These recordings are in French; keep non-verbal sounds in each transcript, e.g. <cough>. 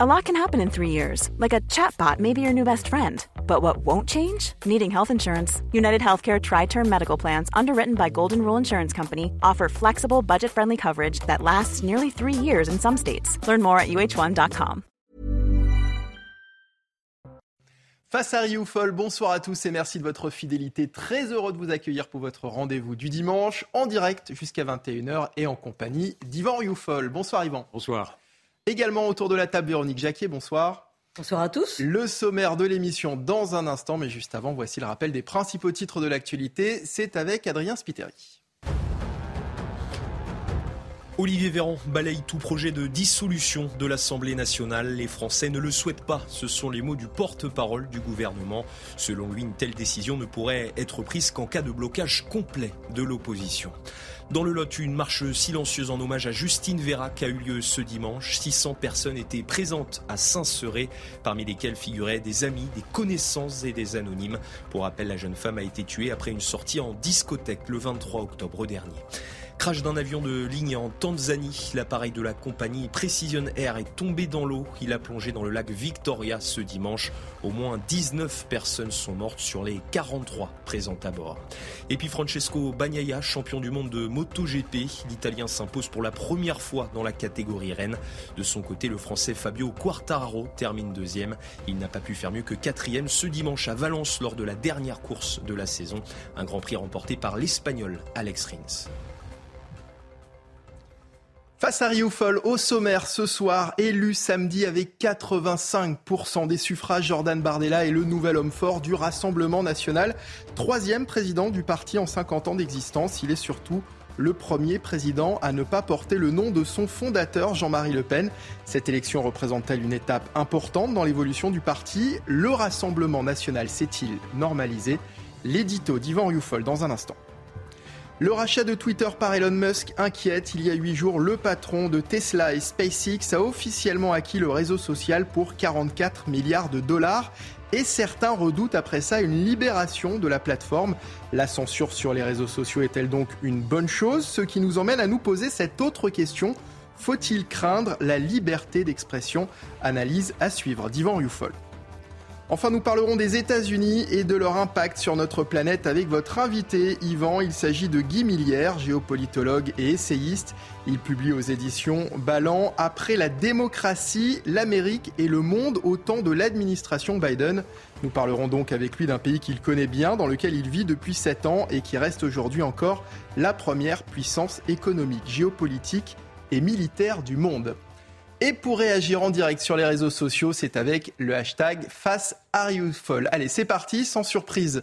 A lot can happen in three years, like a chatbot may be your new best friend. But what won't change? Needing health insurance. United Healthcare Tri Term Medical Plans, underwritten by Golden Rule Insurance Company, offer flexible, budget friendly coverage that lasts nearly three years in some states. Learn more at uh1.com. Face à Rioufol, bonsoir à tous et merci de votre fidélité. Très heureux de vous accueillir pour votre rendez-vous du dimanche, en direct jusqu'à 21h et en compagnie d'Yvan Rioufol. Bonsoir Yvan. Bonsoir. Également autour de la table, Véronique Jacquet, bonsoir. Bonsoir à tous. Le sommaire de l'émission dans un instant, mais juste avant, voici le rappel des principaux titres de l'actualité. C'est avec Adrien Spiteri. Olivier Véran balaye tout projet de dissolution de l'Assemblée nationale. Les Français ne le souhaitent pas. Ce sont les mots du porte-parole du gouvernement. Selon lui, une telle décision ne pourrait être prise qu'en cas de blocage complet de l'opposition. Dans le Lot, une marche silencieuse en hommage à Justine Vérac a eu lieu ce dimanche. 600 personnes étaient présentes à Saint-Seré, parmi lesquelles figuraient des amis, des connaissances et des anonymes. Pour rappel, la jeune femme a été tuée après une sortie en discothèque le 23 octobre dernier. Crash d'un avion de ligne en Tanzanie. L'appareil de la compagnie Precision Air est tombé dans l'eau. Il a plongé dans le lac Victoria ce dimanche. Au moins 19 personnes sont mortes sur les 43 présentes à bord. Et puis Francesco Bagnaia, champion du monde de MotoGP. L'Italien s'impose pour la première fois dans la catégorie Rennes. De son côté, le Français Fabio Quartararo termine deuxième. Il n'a pas pu faire mieux que quatrième ce dimanche à Valence lors de la dernière course de la saison. Un grand prix remporté par l'Espagnol Alex Rins. Face à Rioufol, au sommaire ce soir, élu samedi avec 85% des suffrages, Jordan Bardella est le nouvel homme fort du Rassemblement national. Troisième président du parti en 50 ans d'existence. Il est surtout le premier président à ne pas porter le nom de son fondateur, Jean-Marie Le Pen. Cette élection représente-t-elle une étape importante dans l'évolution du parti? Le Rassemblement national s'est-il normalisé? L'édito d'Ivan Rioufol dans un instant. Le rachat de Twitter par Elon Musk inquiète. Il y a huit jours, le patron de Tesla et SpaceX a officiellement acquis le réseau social pour 44 milliards de dollars. Et certains redoutent après ça une libération de la plateforme. La censure sur les réseaux sociaux est-elle donc une bonne chose? Ce qui nous emmène à nous poser cette autre question. Faut-il craindre la liberté d'expression? Analyse à suivre d'Ivan Youfol. Enfin, nous parlerons des États-Unis et de leur impact sur notre planète avec votre invité, Yvan. Il s'agit de Guy Millière, géopolitologue et essayiste. Il publie aux éditions Ballant Après la démocratie, l'Amérique et le monde au temps de l'administration Biden. Nous parlerons donc avec lui d'un pays qu'il connaît bien, dans lequel il vit depuis sept ans et qui reste aujourd'hui encore la première puissance économique, géopolitique et militaire du monde. Et pour réagir en direct sur les réseaux sociaux, c'est avec le hashtag Face Allez, c'est parti, sans surprise.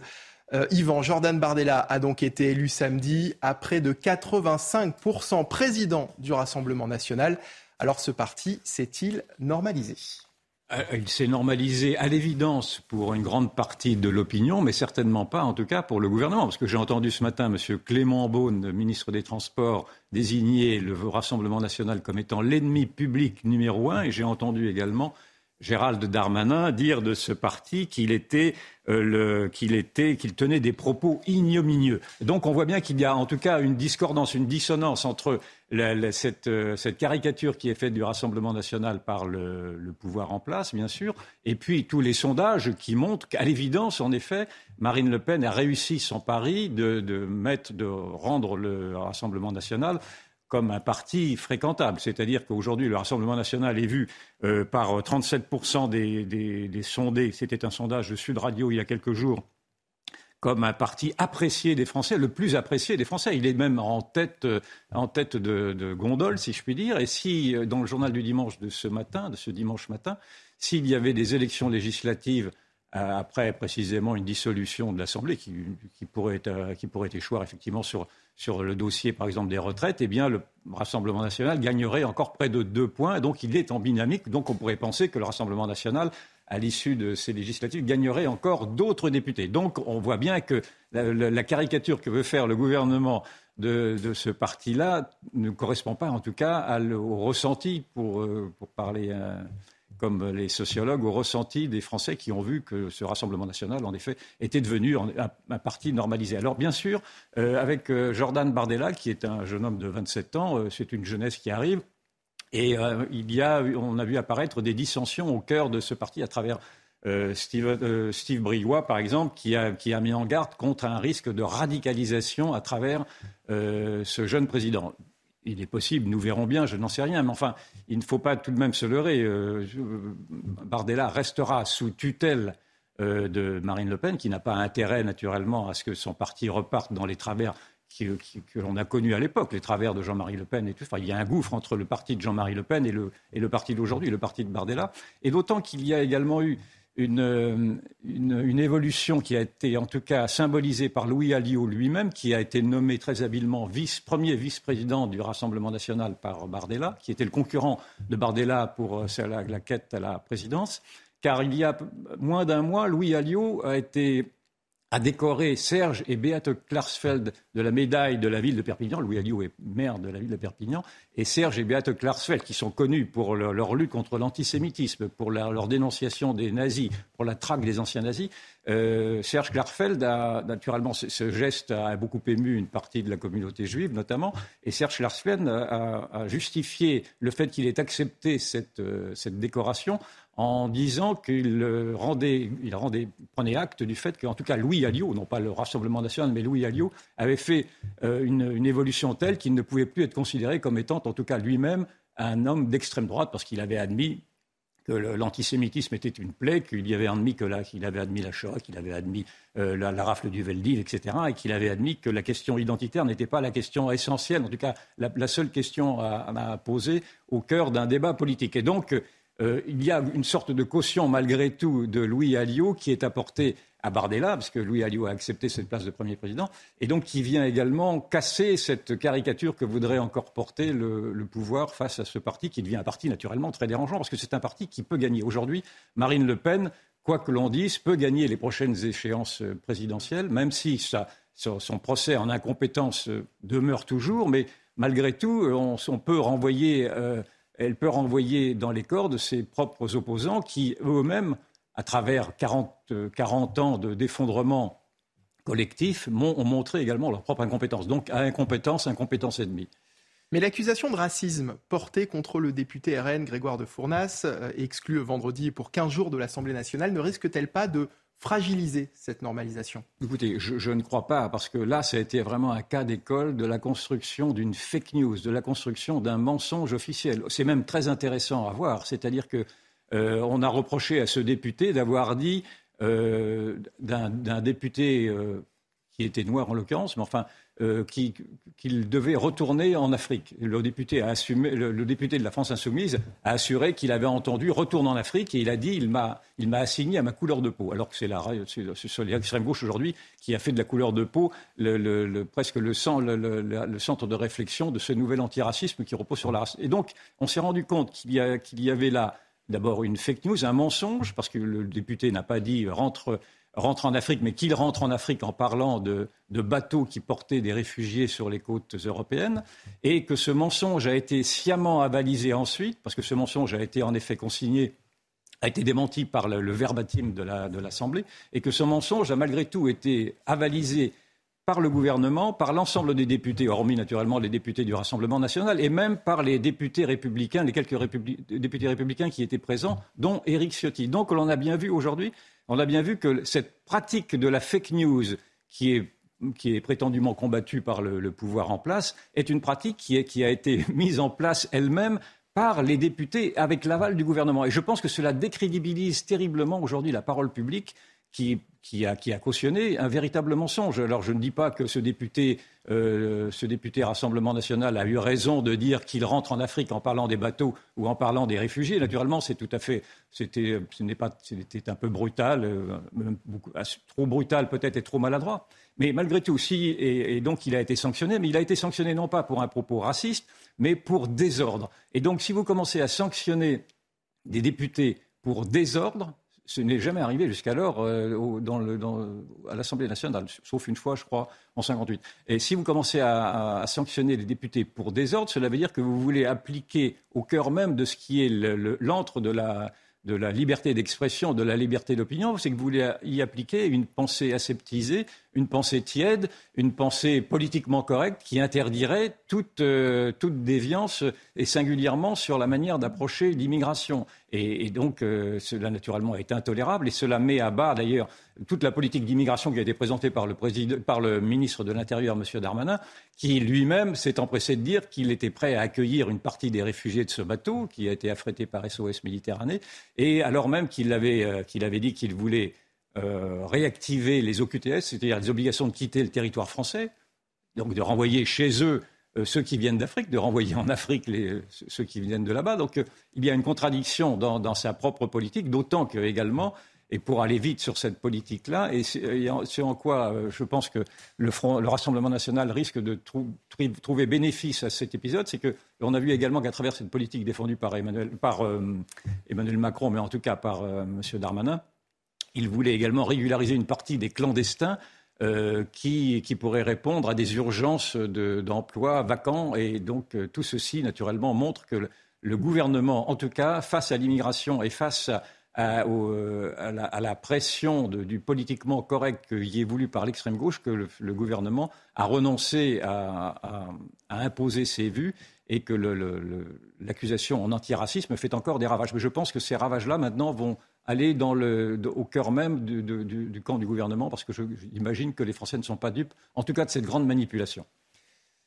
Euh, Yvan Jordan Bardella a donc été élu samedi à près de 85% président du Rassemblement national. Alors ce parti s'est-il normalisé? Il s'est normalisé à l'évidence pour une grande partie de l'opinion, mais certainement pas, en tout cas, pour le gouvernement. Parce que j'ai entendu ce matin M. Clément Beaune, ministre des Transports, désigner le Rassemblement national comme étant l'ennemi public numéro un, et j'ai entendu également Gérald Darmanin dire de ce parti qu'il était, euh, qu'il était, qu'il tenait des propos ignominieux. Donc on voit bien qu'il y a en tout cas une discordance, une dissonance entre euh, cette, caricature qui est faite du Rassemblement national par le, pouvoir en place, bien sûr, et puis tous les sondages qui montrent qu'à l'évidence, en effet, Marine Le Pen a réussi son pari de, mettre, de rendre le Rassemblement national comme un parti fréquentable. C'est-à-dire qu'aujourd'hui, le Rassemblement national est vu euh, par 37% des, des sondés. C'était un sondage de Sud Radio il y a quelques jours comme un parti apprécié des Français, le plus apprécié des Français. Il est même en tête, euh, en tête de, gondole, si je puis dire. Et si, euh, dans le journal du dimanche de ce matin, de ce dimanche matin, s'il y avait des élections législatives euh, après précisément une dissolution de l'Assemblée qui, pourrait, qui pourrait échouer effectivement sur, sur le dossier, par exemple, des retraites, eh bien, le Rassemblement national gagnerait encore près de deux points. Donc, il est en dynamique. Donc, on pourrait penser que le Rassemblement national, à l'issue de ces législatives, gagnerait encore d'autres députés. Donc, on voit bien que la, caricature que veut faire le gouvernement de, ce parti-là ne correspond pas, en tout cas, au ressenti, pour, euh, pour parler. Euh, comme les sociologues, au ressenti des Français qui ont vu que ce Rassemblement national, en effet, était devenu un, parti normalisé. Alors, bien sûr, euh, avec euh, Jordan Bardella, qui est un jeune homme de 27 ans, euh, c'est une jeunesse qui arrive. Et il y a, on a vu apparaître des dissensions au cœur de ce parti à travers Steve, Steve par exemple, qui a, mis en garde contre un risque de radicalisation à travers ce jeune président il est possible, nous verrons bien, je n'en sais rien, mais enfin, il ne faut pas tout de même se leurrer. Euh, Bardella restera sous tutelle euh, de Marine Le Pen, qui n'a pas intérêt naturellement à ce que son parti reparte dans les travers que l'on a connus à l'époque, les travers de Jean-Marie Le Pen et tout. Enfin, il y a un gouffre entre le parti de Jean-Marie Le Pen et le, et le parti d'aujourd'hui, le parti de Bardella. Et d'autant qu'il y a également eu une, une, évolution qui a été en tout cas symbolisée par Louis Alliot lui-même, qui a été nommé très habilement vice, premier vice-président du Rassemblement national par Bardella, qui était le concurrent de Bardella pour euh, la, la quête à la présidence. Car il y a moins d'un mois, Louis Alliot a été a décoré Serge et Beate Klarsfeld de la médaille de la ville de Perpignan. Louis Alliot est maire de la ville de Perpignan. Et Serge et Beate Klarsfeld, qui sont connus pour leur, lutte contre l'antisémitisme, pour leur, dénonciation des nazis, pour la traque des anciens nazis. Euh, Serge Klarsfeld a, naturellement, ce, geste a beaucoup ému une partie de la communauté juive, notamment. Et Serge Klarsfeld a, justifié le fait qu'il ait accepté cette, euh, cette décoration en disant qu'il rendait, il prenait acte du fait qu'en tout cas Louis Alliot, non pas le Rassemblement national, mais Louis Alliot, avait fait euh, une, évolution telle qu'il ne pouvait plus être considéré comme étant, en tout cas lui-même, un homme d'extrême droite, parce qu'il avait admis que l'antisémitisme était une plaie, qu'il avait admis que qu'il avait admis la Shoah, qu'il avait admis euh, la, rafle du Veldiv, etc., et qu'il avait admis que la question identitaire n'était pas la question essentielle, en tout cas la, seule question à, à, poser au cœur d'un débat politique. Et donc, euh, il y a une sorte de caution malgré tout de Louis Alliot qui est apportée à Bardella, parce que Louis Alliot a accepté cette place de premier président, et donc qui vient également casser cette caricature que voudrait encore porter le, pouvoir face à ce parti, qui devient un parti naturellement très dérangeant, parce que c'est un parti qui peut gagner. Aujourd'hui, Marine Le Pen, quoi que l'on dise, peut gagner les prochaines échéances présidentielles, même si son procès en incompétence demeure toujours, mais malgré tout, on, peut renvoyer... Euh, elle peut renvoyer dans les cordes ses propres opposants qui, eux-mêmes, à travers 40, 40 ans d'effondrement collectif, ont montré également leur propre incompétence. Donc, à incompétence, incompétence ennemie. Mais l'accusation de racisme portée contre le député RN Grégoire de Fournas, euh, exclu vendredi pour 15 jours de l'Assemblée nationale, ne risque-t-elle pas de fragiliser cette normalisation Écoutez, je, ne crois pas, parce que là, ça a été vraiment un cas d'école de la construction d'une fake news, de la construction d'un mensonge officiel. C'est même très intéressant à voir, c'est-à-dire que euh, a reproché à ce député d'avoir dit euh, d'un député euh, qui était noir en l'occurrence, mais enfin, euh, qu'il devait retourner en Afrique. Le député, a assumé, le, député de la France insoumise a assuré qu'il avait entendu retourne en Afrique et il a dit il m'a assigné à ma couleur de peau. Alors que c'est l'extrême gauche aujourd'hui qui a fait de la couleur de peau le, presque le, centre de réflexion de ce nouvel antiracisme qui repose sur la race. Et donc, on s'est rendu compte qu'il y, y, avait là d'abord une fake news, un mensonge, parce que le député n'a pas dit rentre rentre en Afrique, mais qu'il rentre en Afrique en parlant de, bateaux qui portaient des réfugiés sur les côtes européennes, et que ce mensonge a été sciemment avalisé ensuite, parce que ce mensonge a été en effet consigné a été démenti par le, verbatim de l'Assemblée, et que ce mensonge a malgré tout été avalisé par le gouvernement, par l'ensemble des députés, hormis naturellement les députés du Rassemblement national, et même par les députés républicains, les quelques députés républicains qui étaient présents, dont Éric Ciotti. Donc l'on a bien vu aujourd'hui on a bien vu que cette pratique de la fake news qui est prétendument combattue par le, pouvoir en place, est une pratique qui, a été <laughs> mise en place elle-même par les députés avec l'aval du gouvernement. Et je pense que cela décrédibilise terriblement aujourd'hui la parole publique qui, a, cautionné un véritable mensonge. Alors je ne dis pas que ce député, euh, ce député Rassemblement national a eu raison de dire qu'il rentre en Afrique en parlant des bateaux ou en parlant des réfugiés. Naturellement, c'est tout à fait, c'était, ce n'est pas, c'était un peu brutal, euh, trop brutal peut-être et trop maladroit. Mais malgré tout, si, et, donc il a été sanctionné, mais il a été sanctionné non pas pour un propos raciste, mais pour désordre. Et donc si vous commencez à sanctionner des députés pour désordre, ce n'est jamais arrivé jusqu'alors euh, à l'Assemblée nationale, sauf une fois, je crois, en 58. Et si vous commencez à, sanctionner les députés pour désordre, cela veut dire que vous voulez appliquer au cœur même de ce qui est l'antre de la, de la liberté d'expression, de la liberté d'opinion, c'est que vous voulez y appliquer une pensée aseptisée, une pensée tiède, une pensée politiquement correcte qui interdirait toute, euh, toute déviance et singulièrement sur la manière d'approcher l'immigration. Et, donc euh, cela naturellement est intolérable et cela met à bas d'ailleurs toute la politique d'immigration qui a été présentée par le, par le ministre de l'Intérieur, M. Darmanin, qui lui-même s'est empressé de dire qu'il était prêt à accueillir une partie des réfugiés de ce bateau qui a été affrété par SOS Méditerranée, et alors même qu'il euh, qu'il avait dit qu'il voulait euh, réactiver les OQTS, c'est-à-dire les obligations de quitter le territoire français, donc de renvoyer chez eux euh, ceux qui viennent d'Afrique, de renvoyer en Afrique les, ceux qui viennent de là-bas. Donc euh, il y a une contradiction dans, sa propre politique, d'autant que également, et pour aller vite sur cette politique-là, et c'est en quoi je pense que le, Rassemblement national risque de trouver bénéfice à cet épisode, c'est qu'on a vu également qu'à travers cette politique défendue par Emmanuel, par, Emmanuel Macron, mais en tout cas par M. Darmanin, il voulait également régulariser une partie des clandestins euh, qui, pourraient répondre à des urgences d'emplois vacants. Et donc euh, tout ceci, naturellement, montre que le, gouvernement, en tout cas, face à l'immigration et face à, la, pression du politiquement correct qui est voulu par l'extrême gauche, que le, gouvernement a renoncé à, imposer ses vues et que l'accusation en antiracisme fait encore des ravages. Mais je pense que ces ravages-là, maintenant, vont aller dans au cœur même du, camp du gouvernement, parce que j'imagine que les Français ne sont pas dupes, en tout cas de cette grande manipulation.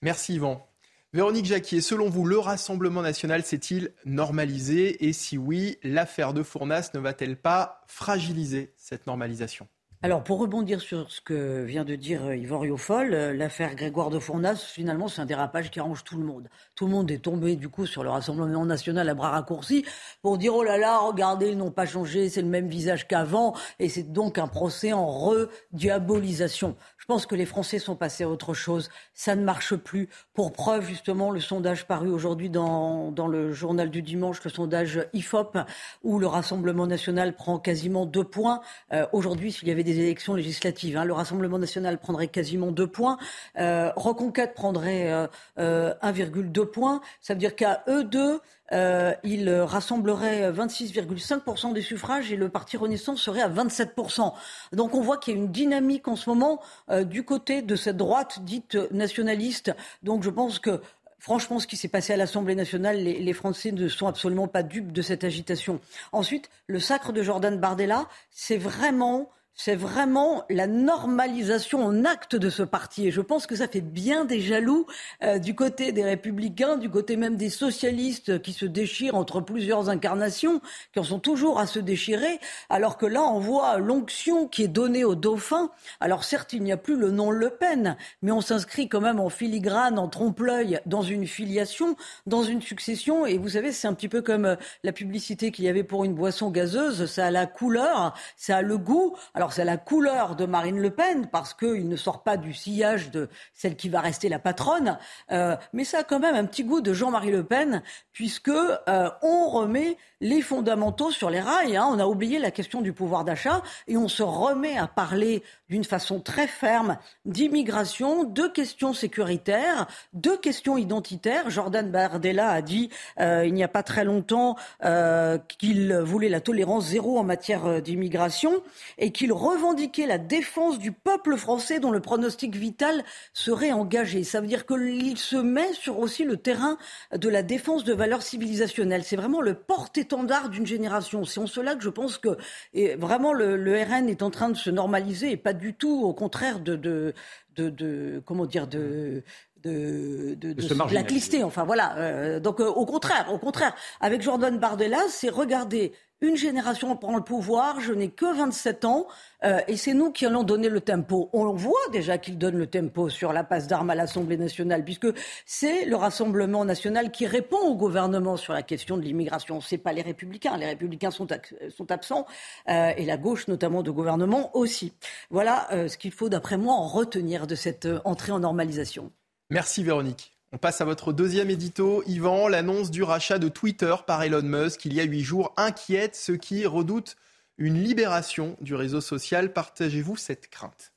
Merci Yvan. Véronique Jacquier, selon vous, le Rassemblement national s'est-il normalisé? Et si oui, l'affaire de Fournas ne va-t-elle pas fragiliser cette normalisation? Alors, pour rebondir sur ce que vient de dire euh, Yvan Riofol, euh, l'affaire Grégoire de Fournas, finalement, c'est un dérapage qui arrange tout le monde. Tout le monde est tombé, du coup, sur le Rassemblement national à bras raccourcis pour dire, oh là là, regardez, ils n'ont pas changé, c'est le même visage qu'avant, et c'est donc un procès en rediabolisation. Je pense que les Français sont passés à autre chose. Ça ne marche plus. Pour preuve, justement, le sondage paru aujourd'hui dans, dans le journal du dimanche, le sondage IFOP, où le Rassemblement national prend quasiment deux points. Euh, aujourd'hui, s'il y avait élections législatives. Hein. Le Rassemblement national prendrait quasiment 2 points. Euh, Reconquête prendrait 1,2 euh, euh, points. Ça veut dire qu'à eux deux, euh, ils rassembleraient 26,5% des suffrages et le Parti Renaissance serait à 27%. Donc on voit qu'il y a une dynamique en ce moment du côté de cette droite dite nationaliste. Donc je pense que Franchement, ce qui s'est passé à l'Assemblée nationale, les, Français ne sont absolument pas dupes de cette agitation. Ensuite, le sacre de Jordan Bardella, c'est vraiment c'est vraiment la normalisation en acte de ce parti. Et je pense que ça fait bien des jaloux euh, du côté des républicains, du côté même des socialistes qui se déchirent entre plusieurs incarnations, qui en sont toujours à se déchirer, alors que là, on voit l'onction qui est donnée au dauphin. Alors certes, il n'y a plus le nom Le Pen, mais on s'inscrit quand même en filigrane, en trompe-l'œil, dans une filiation, dans une succession. Et vous savez, c'est un petit peu comme euh, la publicité qu'il y avait pour une boisson gazeuse. Ça a la couleur, ça a le goût. Alors c'est la couleur de Marine Le Pen, parce qu'il ne sort pas du sillage de celle qui va rester la patronne, euh, mais ça a quand même un petit goût de Jean-Marie Le Pen, puisque euh, on remet les fondamentaux sur les rails. Hein. On a oublié la question du pouvoir d'achat et on se remet à parler d'une façon très ferme d'immigration, de questions sécuritaires, de questions identitaires. Jordan Bardella a dit euh, il n'y a pas très longtemps euh, qu'il voulait la tolérance zéro en matière euh, d'immigration et qu'il revendiquait la défense du peuple français dont le pronostic vital serait engagé. Ça veut dire qu'il se met sur aussi le terrain de la défense de valeurs civilisationnelles. C'est vraiment le porte étendard d'une génération. C'est en cela que je pense que et vraiment le, le, RN est en train de se normaliser et pas du tout au contraire de, de, de, comment dire de de, de, de, de blacklister. Enfin voilà. Euh, donc euh, au contraire, au contraire, avec Jordan Bardella, c'est regarder une génération prend le pouvoir, je n'ai que 27 ans, euh, et c'est nous qui allons donner le tempo. On voit déjà qu'il donne le tempo sur la passe d'armes à l'Assemblée nationale, puisque c'est le Rassemblement national qui répond au gouvernement sur la question de l'immigration. C'est pas les Républicains. Les Républicains sont, sont absents, euh, et la gauche, notamment de gouvernement, aussi. Voilà euh, ce qu'il faut, d'après moi, en retenir de cette entrée en normalisation. Merci Véronique. On passe à votre deuxième édito. Yvan, l'annonce du rachat de Twitter par Elon Musk il y a huit jours inquiète ceux qui redoutent une libération du réseau social. Partagez-vous cette crainte?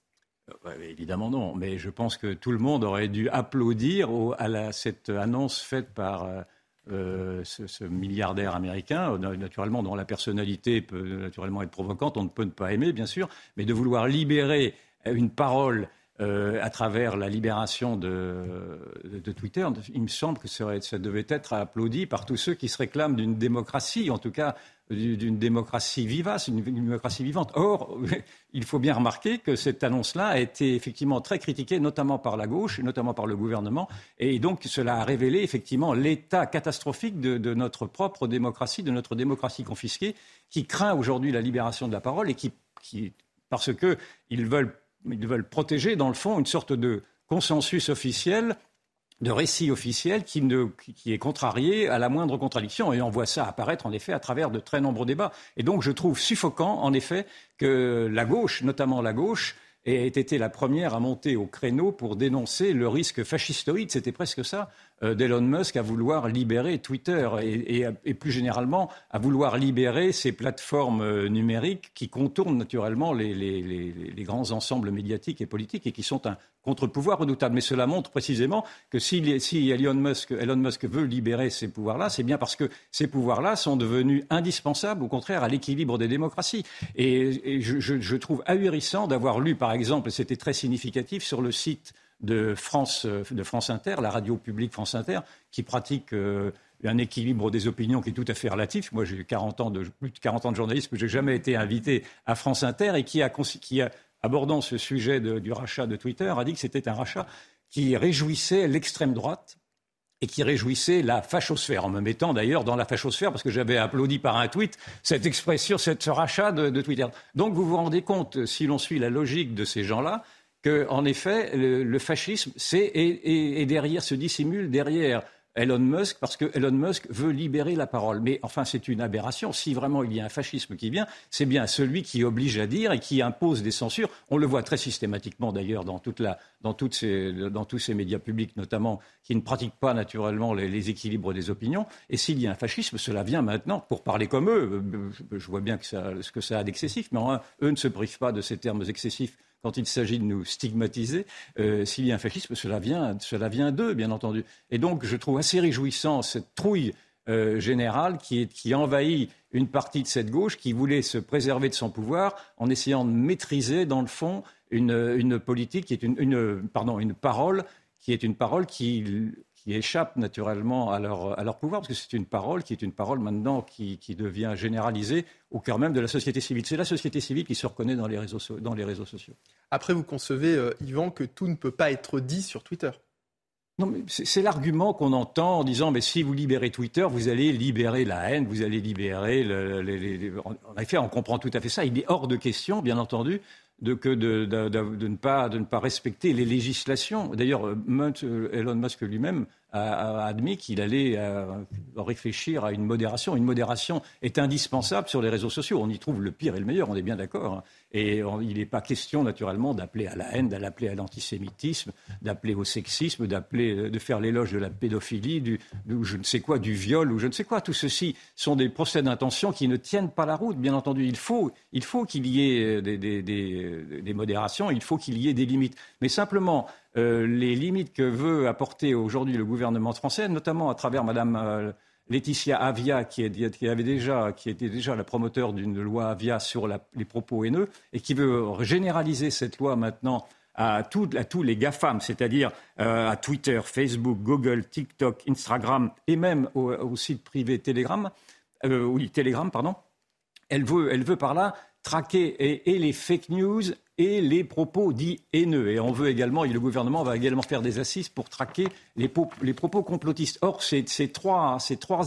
Euh, Évidemment non, mais je pense que tout le monde aurait dû applaudir à cette annonce faite par euh, euh, ce, milliardaire américain, naturellement dont la personnalité peut naturellement être provocante, on ne peut pas aimer bien sûr, mais de vouloir libérer une parole à travers la libération de, Twitter, il me semble que ça, devait être applaudi par tous ceux qui se réclament d'une démocratie, en tout cas d'une démocratie vivace, une, démocratie vivante. Or, <laughs> il faut bien remarquer que cette annonce-là a été effectivement très critiquée, notamment par la gauche, notamment par le gouvernement, et donc cela a révélé effectivement l'état catastrophique de, notre propre démocratie, de notre démocratie confisquée, qui craint aujourd'hui la libération de la parole et qui, parce qu'ils veulent, ils veulent protéger, dans le fond, une sorte de consensus officiel de récit officiel qui, est contrarié à la moindre contradiction. Et on voit ça apparaître, en effet, à travers de très nombreux débats. Et donc, je trouve suffocant, en effet, que la gauche, notamment la gauche, ait été la première à monter au créneau pour dénoncer le risque fascistoïde, c'était presque ça, d'Elon Musk à vouloir libérer Twitter et, plus généralement à vouloir libérer ces plateformes euh, numériques qui contournent naturellement les, grands ensembles médiatiques et politiques et qui sont un contre-pouvoir redoutable. Mais cela montre précisément que si, si Elon, Musk, Elon, Musk, veut libérer ces pouvoirs-là, c'est bien parce que ces pouvoirs-là sont devenus indispensables, au contraire, à l'équilibre des démocraties. Et, je, je, trouve ahurissant d'avoir lu, par exemple, et c'était très significatif, sur le site de France, euh, de France Inter, la radio publique France Inter, qui pratique euh, un équilibre des opinions qui est tout à fait relatif. Moi, j'ai 40 ans de, plus de 40 ans de journalisme, je n'ai jamais été invité à France Inter et qui abordant ce sujet du rachat de Twitter, a dit que c'était un rachat qui réjouissait l'extrême droite et qui réjouissait la fachosphère, en me mettant d'ailleurs dans la fachosphère, parce que j'avais applaudi par un tweet cette expression, ce rachat de, Twitter. Donc vous vous rendez compte, si l'on suit la logique de ces gens-là, qu'en effet, le, fascisme, c'est et, derrière se dissimule derrière Elon Musk parce que Elon Musk veut libérer la parole. Mais enfin, c'est une aberration. Si vraiment il y a un fascisme qui vient, c'est bien celui qui oblige à dire et qui impose des censures. On le voit très systématiquement d'ailleurs dans, dans, tous ces médias publics, notamment, qui ne pratiquent pas naturellement les, équilibres des opinions. Et s'il y a un fascisme, cela vient maintenant, pour parler comme eux. Je vois bien que ce que ça a d'excessif, mais eux ne se privent pas de ces termes excessifs quand il s'agit de nous stigmatiser, euh, s'il y a un fascisme, cela vient, cela vient d'eux, bien entendu. Et donc, je trouve assez réjouissant cette trouille euh, générale qui, envahit une partie de cette gauche qui voulait se préserver de son pouvoir en essayant de maîtriser, dans le fond, une, politique qui est une parole qui est une parole qui qui échappent naturellement à leur, à leur pouvoir, parce que c'est une parole qui est une parole maintenant qui, qui, devient généralisée au cœur même de la société civile. C'est la société civile qui se reconnaît dans les réseaux, dans les réseaux sociaux. Après, vous concevez, euh, Yvan, que tout ne peut pas être dit sur Twitter non, mais c'est l'argument qu'on entend en disant mais si vous libérez Twitter, vous allez libérer la haine, vous allez libérer. Le, En effet, on comprend tout à fait ça. Il est hors de question, bien entendu, de, que de, de, ne pas, de ne pas respecter les législations. D'ailleurs, euh, Elon Musk lui-même a, admis qu'il allait euh, réfléchir à une modération. Une modération est indispensable sur les réseaux sociaux. On y trouve le pire et le meilleur, on est bien d'accord. Hein. Et il n'est pas question, naturellement, d'appeler à la haine, d'appeler à l'antisémitisme, d'appeler au sexisme, d'appeler, de faire l'éloge de la pédophilie, du, je ne sais quoi, du viol ou je ne sais quoi. Tout ceci sont des procès d'intention qui ne tiennent pas la route, bien entendu. Il faut, il faut qu'il y ait des, des, des, des modérations, il faut qu'il y ait des limites. Mais simplement, euh, les limites que veut apporter aujourd'hui le gouvernement français, notamment à travers Madame euh, Laetitia Avia, qui, avait déjà, qui était déjà la promoteur d'une loi Avia sur les propos haineux, et qui veut généraliser cette loi maintenant à, tous les GAFAM, c'est-à-dire euh, à Twitter, Facebook, Google, TikTok, Instagram et même au, site privé Telegram, oui, Telegram, pardon. Elle veut, elle veut par là traquer et les fake news et les propos dits haineux. Et on veut également, et le gouvernement va également faire des assises pour traquer les, propos complotistes. Or, ces, trois,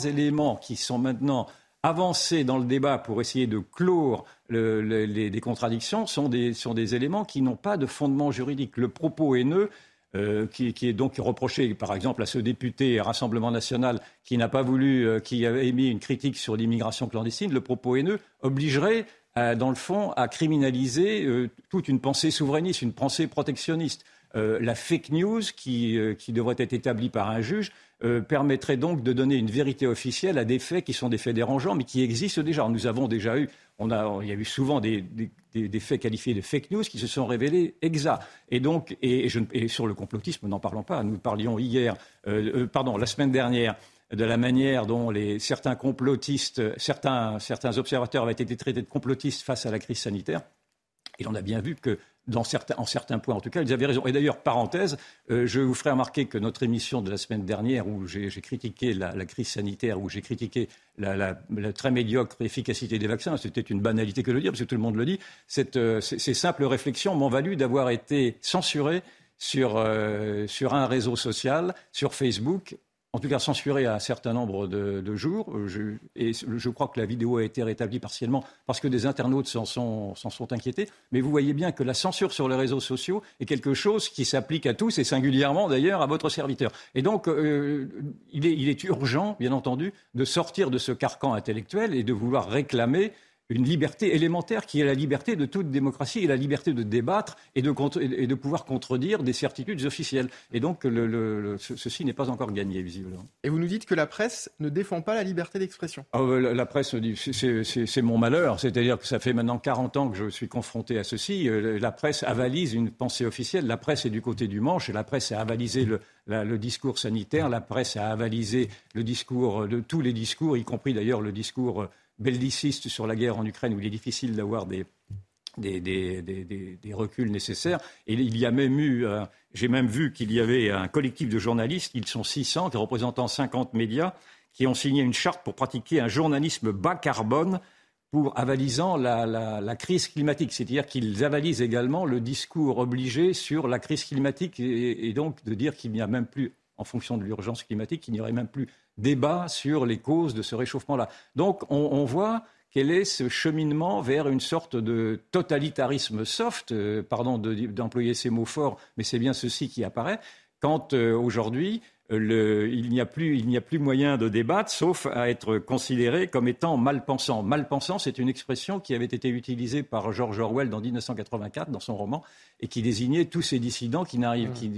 éléments qui sont maintenant avancés dans le débat pour essayer de clore les, contradictions sont des, éléments qui n'ont pas de fondement juridique. Le propos haineux, euh, qui, est donc reproché, par exemple, à ce député Rassemblement national qui n'a pas voulu, euh, qui a émis une critique sur l'immigration clandestine, le propos haineux obligerait dans le fond, à criminaliser euh, toute une pensée souverainiste, une pensée protectionniste. Euh, la fake news, qui, euh, qui, devrait être établie par un juge, permettrait donc de donner une vérité officielle à des faits qui sont des faits dérangeants, mais qui existent déjà. Nous avons déjà eu, on a, il y a eu souvent des, des, des, faits qualifiés de fake news qui se sont révélés exacts. Et donc, et, je, et sur le complotisme, n'en parlons pas. Nous parlions hier, pardon, la semaine dernière de la manière dont certains complotistes, certains, observateurs avaient été traités de complotistes face à la crise sanitaire. Et on a bien vu que en certains points, en tout cas, ils avaient raison. Et d'ailleurs, parenthèse, euh, je vous ferai remarquer que notre émission de la semaine dernière, où j'ai critiqué la, crise sanitaire, où j'ai critiqué la, très médiocre efficacité des vaccins, c'était une banalité que de le dire, parce que tout le monde le dit, euh, ces simples réflexions m'ont valu d'avoir été censuré sur, euh, sur un réseau social, sur Facebook, en tout cas censuré à un certain nombre de, jours. Je, et je crois que la vidéo a été rétablie partiellement parce que des internautes s'en sont, sont, inquiétés. Mais vous voyez bien que la censure sur les réseaux sociaux est quelque chose qui s'applique à tous et singulièrement d'ailleurs à votre serviteur. Et donc, euh, il, est, il est urgent, bien entendu, de sortir de ce carcan intellectuel et de vouloir réclamer une liberté élémentaire qui est la liberté de toute démocratie et la liberté de débattre et de, et de pouvoir contredire des certitudes officielles. Et donc, le, ceci n'est pas encore gagné, visiblement. Et vous nous dites que la presse ne défend pas la liberté d'expression ah, euh, la, presse, c'est mon malheur. C'est-à-dire que ça fait maintenant 40 ans que je suis confronté à ceci. Euh, la presse avalise une pensée officielle. La presse est du côté du manche et la presse a avalisé le, le discours sanitaire. La presse a avalisé le discours, de tous les discours, y compris d'ailleurs le discours belliciste sur la guerre en Ukraine où il est difficile d'avoir des, reculs nécessaires. Et il y a même eu, euh, j'ai même vu qu'il y avait un collectif de journalistes, ils sont 600, représentant 50 médias, qui ont signé une charte pour pratiquer un journalisme bas carbone pour avalisant la, crise climatique. C'est-à-dire qu'ils avalisent également le discours obligé sur la crise climatique et donc de dire qu'il n'y a même plus, en fonction de l'urgence climatique, il n'y aurait même plus débat sur les causes de ce réchauffement-là. Donc on, voit quel est ce cheminement vers une sorte de totalitarisme soft, euh, pardon d'employer ces mots forts, mais c'est bien ceci qui apparaît, quand euh, aujourd'hui il n'y a, plus moyen de débattre, sauf à être considéré comme étant mal-pensant. Mal-pensant, c'est une expression qui avait été utilisée par George Orwell dans 1984, dans son roman, et qui désignait tous ces dissidents qui,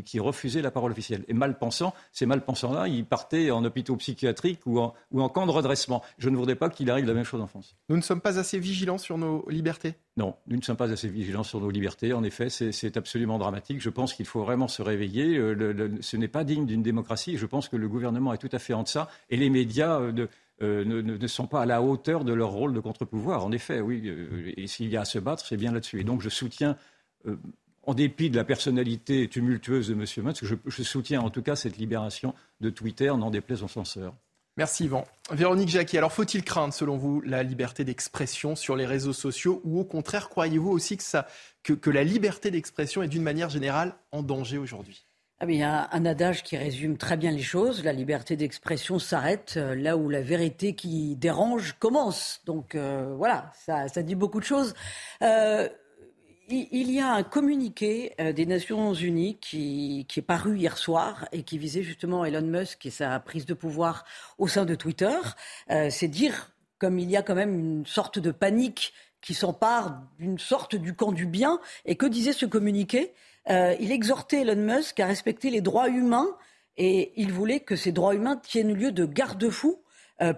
qui, refusaient la parole officielle. Et mal-pensant, ces mal-pensants-là, ils partaient en hôpitaux psychiatriques ou en, ou en camp de redressement. Je ne voudrais pas qu'il arrive la même chose en France. Nous ne sommes pas assez vigilants sur nos libertés non, nous ne sommes pas assez vigilants sur nos libertés. En effet, c'est absolument dramatique. Je pense qu'il faut vraiment se réveiller. Euh, ce n'est pas digne d'une démocratie. Je pense que le gouvernement est tout à fait en deçà. Et les médias euh, euh, ne, sont pas à la hauteur de leur rôle de contre-pouvoir. En effet, oui. et s'il y a à se battre, c'est bien là-dessus. Et donc, je soutiens. en dépit de la personnalité tumultueuse de M. Je, je, soutiens en tout cas cette libération de Twitter, n'en déplaise aux censeurs. Merci Yvan. Véronique Jacquet, alors faut-il craindre selon vous la liberté d'expression sur les réseaux sociaux ou au contraire croyez-vous aussi que, que, la liberté d'expression est d'une manière générale en danger aujourd'hui? Ah il y a un adage qui résume très bien les choses. La liberté d'expression s'arrête euh, là où la vérité qui dérange commence. Donc euh, voilà, ça, dit beaucoup de choses. Euh, il y a un communiqué euh, des Nations Unies qui, est paru hier soir et qui visait justement Elon Musk et sa prise de pouvoir au sein de Twitter. Euh, c'est dire comme il y a quand même une sorte de panique qui s'empare d'une sorte du camp du bien. Et que disait ce communiqué? Euh, Il exhortait Elon Musk à respecter les droits humains et il voulait que ces droits humains tiennent lieu de garde-fou euh,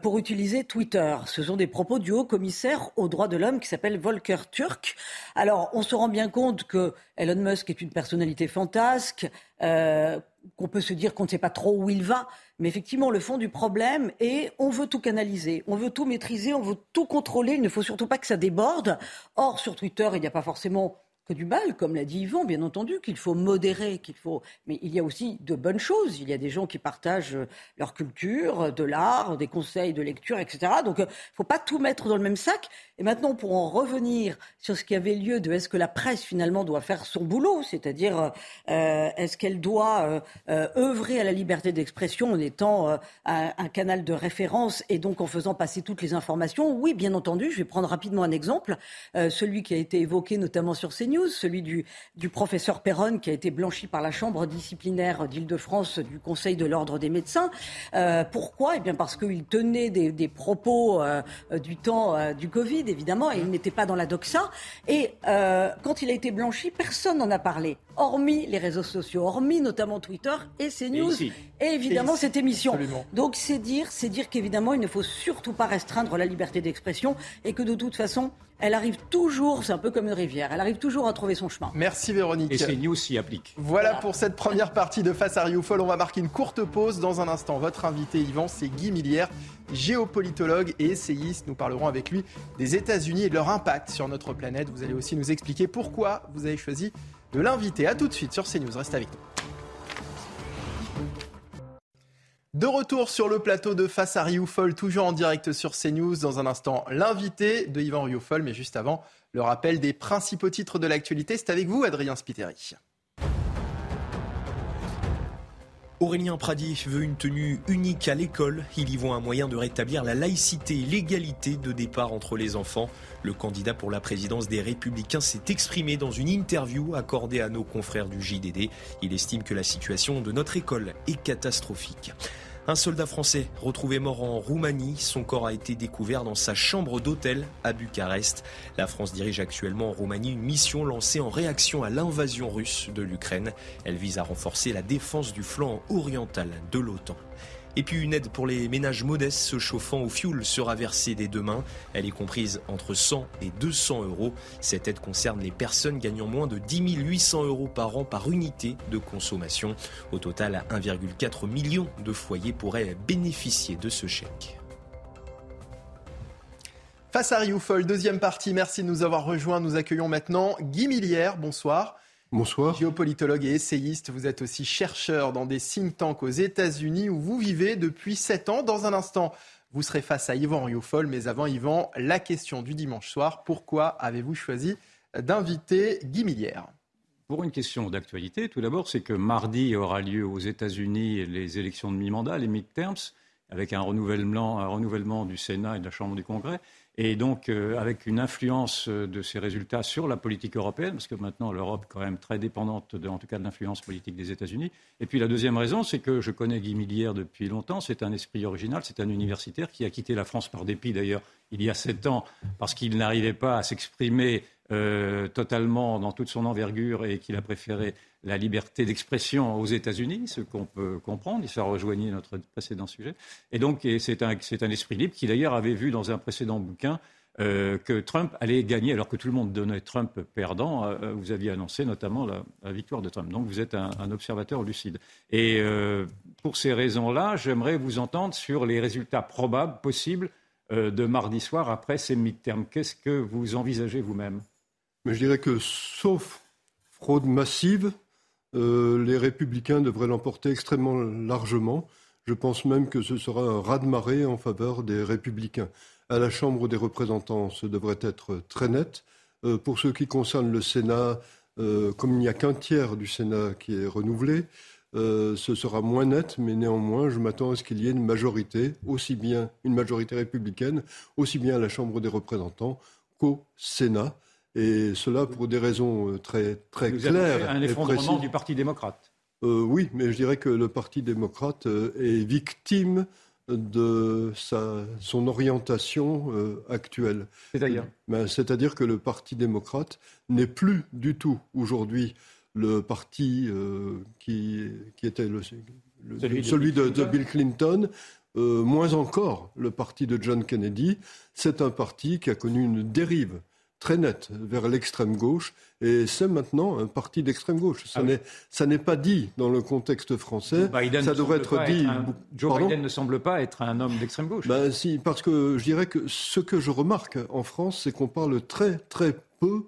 pour utiliser Twitter. Ce sont des propos du haut commissaire aux droits de l'homme qui s'appelle Volker Turk. Alors, on se rend bien compte que Elon Musk est une personnalité fantasque, euh, qu'on peut se dire qu'on ne sait pas trop où il va. Mais effectivement, le fond du problème est on veut tout canaliser, on veut tout maîtriser, on veut tout contrôler. Il ne faut surtout pas que ça déborde. Or, sur Twitter, il n'y a pas forcément du mal, comme l'a dit Yvan, bien entendu, qu'il faut modérer, qu'il faut. Mais il y a aussi de bonnes choses. Il y a des gens qui partagent leur culture, de l'art, des conseils de lecture, etc. Donc, il ne faut pas tout mettre dans le même sac. Et maintenant, pour en revenir sur ce qui avait lieu de est-ce que la presse finalement doit faire son boulot, c'est-à-dire euh, est-ce qu'elle doit euh, euh, œuvrer à la liberté d'expression en étant un, un, canal de référence et donc en faisant passer toutes les informations? Oui, bien entendu. Je vais prendre rapidement un exemple, celui qui a été évoqué notamment sur CNews celui du, professeur Perron qui a été blanchi par la Chambre disciplinaire d'Île-de-France du Conseil de l'Ordre des médecins. Euh, pourquoi? Eh bien parce qu'il tenait des, propos euh, du temps euh, du Covid, évidemment, et il n'était pas dans la doxa. Et quand il a été blanchi, personne n'en a parlé, hormis les réseaux sociaux, hormis notamment Twitter et CNews, et, et évidemment cette émission. Donc c'est dire, c'est dire qu'évidemment il ne faut surtout pas restreindre la liberté d'expression et que de toute façon elle arrive toujours, c'est un peu comme une rivière, elle arrive toujours aura trouvé son chemin. Merci Véronique. Et CNews s'y applique. Voilà, pour cette première partie de Face à Rioufol. On va marquer une courte pause dans un instant. Votre invité, Yvan, c'est Guy Millière, géopolitologue et essayiste. Nous parlerons avec lui des États-Unis et de leur impact sur notre planète. Vous allez aussi nous expliquer pourquoi vous avez choisi de l'inviter. A tout de suite sur CNews. Reste avec nous. De retour sur le plateau de Face à Rioufol, toujours en direct sur CNews. Dans un instant, l'invité de Yvan Rioufol, mais juste avant, le rappel des principaux titres de l'actualité. C'est avec vous, Adrien Spiteri. Aurélien Pradi veut une tenue unique à l'école. Il y voit un moyen de rétablir la laïcité et l'égalité de départ entre les enfants. Le candidat pour la présidence des Républicains s'est exprimé dans une interview accordée à nos confrères du JDD. Il estime que la situation de notre école est catastrophique. Un soldat français retrouvé mort en Roumanie, son corps a été découvert dans sa chambre d'hôtel à Bucarest. La France dirige actuellement en Roumanie une mission lancée en réaction à l'invasion russe de l'Ukraine. Elle vise à renforcer la défense du flanc oriental de l'OTAN. Et puis une aide pour les ménages modestes se chauffant au fioul sera versée dès demain. Elle est comprise entre 100 et 200 euros. Cette aide concerne les personnes gagnant moins de 10 800 euros par an par unité de consommation. Au total, 1,4 million de foyers pourraient bénéficier de ce chèque. Face à Rioufol, deuxième partie. Merci de nous avoir rejoints. Nous accueillons maintenant Guy Millière. Bonsoir. Bonsoir. Géopolitologue et essayiste, vous êtes aussi chercheur dans des think tanks aux États-Unis où vous vivez depuis 7 ans. Dans un instant, vous serez face à Yvan Rioufol. Mais avant Yvan, la question du dimanche soir. Pourquoi avez-vous choisi d'inviter Guy Millière? Pour une question d'actualité, tout d'abord, c'est que mardi aura lieu aux États-Unis les élections de mi-mandat, les midterms, avec un renouvellement, du Sénat et de la Chambre du Congrès et donc euh, avec une influence euh, de ces résultats sur la politique européenne, parce que maintenant l'Europe est quand même très dépendante, en tout cas de l'influence politique des États-Unis. Et puis la deuxième raison, c'est que je connais Guy Millière depuis longtemps, c'est un esprit original, c'est un universitaire qui a quitté la France par dépit d'ailleurs il y a sept ans, parce qu'il n'arrivait pas à s'exprimer euh, totalement dans toute son envergure et qu'il a préféré la liberté d'expression aux États-Unis, ce qu'on peut comprendre, et ça rejoignait notre précédent sujet. Et donc, c'est un, un, esprit libre qui d'ailleurs avait vu dans un précédent bouquin euh, que Trump allait gagner, alors que tout le monde donnait Trump perdant. Euh, vous aviez annoncé notamment la, victoire de Trump. Donc, vous êtes un, observateur lucide. Et euh, pour ces raisons-là, j'aimerais vous entendre sur les résultats probables, possibles, euh, de mardi soir après ces midterms. Qu'est-ce que vous envisagez vous-même? Mais je dirais que, sauf fraude massive, euh, les républicains devraient l'emporter extrêmement largement. Je pense même que ce sera un raz-de-marée en faveur des républicains. À la Chambre des représentants, ce devrait être très net. Euh, pour ce qui concerne le Sénat, euh, comme il n'y a qu'un tiers du Sénat qui est renouvelé, ce sera moins net, mais néanmoins, je m'attends à ce qu'il y ait une majorité, aussi bien une majorité républicaine, aussi bien à la Chambre des représentants qu'au Sénat. Et cela pour des raisons euh, très, très Vous claires. Un effondrement du Parti démocrate. Euh, oui, mais je dirais que le Parti démocrate euh, est victime de sa, son orientation actuelle. C'est-à-dire ben, C'est-à-dire que le Parti démocrate n'est plus du tout aujourd'hui le parti qui, qui, était le, celui, de, de, Bill Clinton, moins encore le parti de John Kennedy. C'est un parti qui a connu une dérive très nette vers l'extrême gauche, et c'est maintenant un parti d'extrême gauche. Ça ah n'est pas dit dans le contexte français. ça devrait être dit. Joe Biden ne semble pas être un homme d'extrême gauche. Ben, si, parce que je dirais que ce que je remarque en France, c'est qu'on parle très très peu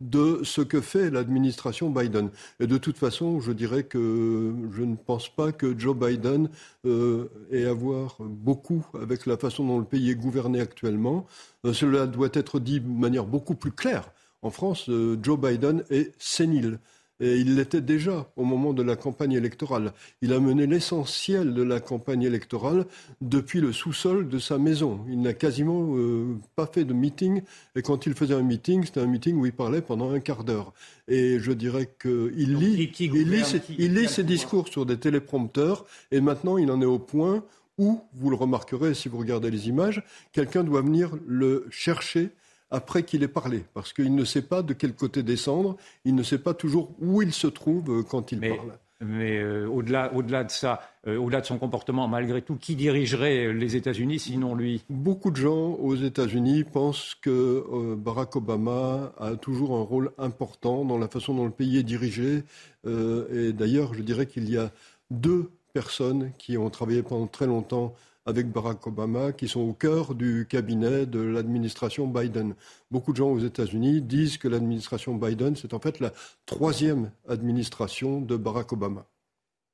de ce que fait l'administration Biden. Et de toute façon, je dirais que je ne pense pas que Joe Biden euh, ait à voir beaucoup avec la façon dont le pays est gouverné actuellement. Euh, cela doit être dit de manière beaucoup plus claire. En France, euh, Joe Biden est sénile. Et il l'était déjà au moment de la campagne électorale. Il a mené l'essentiel de la campagne électorale depuis le sous-sol de sa maison. Il n'a quasiment euh, pas fait de meeting. Et quand il faisait un meeting, c'était un meeting où il parlait pendant un quart d'heure. Et je dirais qu'il lit, il lit, ses, il lit ses discours sur des téléprompteurs. Et maintenant, il en est au point où, vous le remarquerez si vous regardez les images, quelqu'un doit venir le chercher après qu'il ait parlé, parce qu'il ne sait pas de quel côté descendre, il ne sait pas toujours où il se trouve euh, quand il parle. Mais euh, au-delà, au-delà de ça, euh, au-delà de son comportement, malgré tout, qui dirigerait les États-Unis sinon lui? Beaucoup de gens aux États-Unis pensent que euh, Barack Obama a toujours un rôle important dans la façon dont le pays est dirigé. et d'ailleurs, je dirais qu'il y a deux personnes qui ont travaillé pendant très longtemps avec Barack Obama, qui sont au cœur du cabinet de l'administration Biden. Beaucoup de gens aux États-Unis disent que l'administration Biden, c'est en fait la troisième administration de Barack Obama.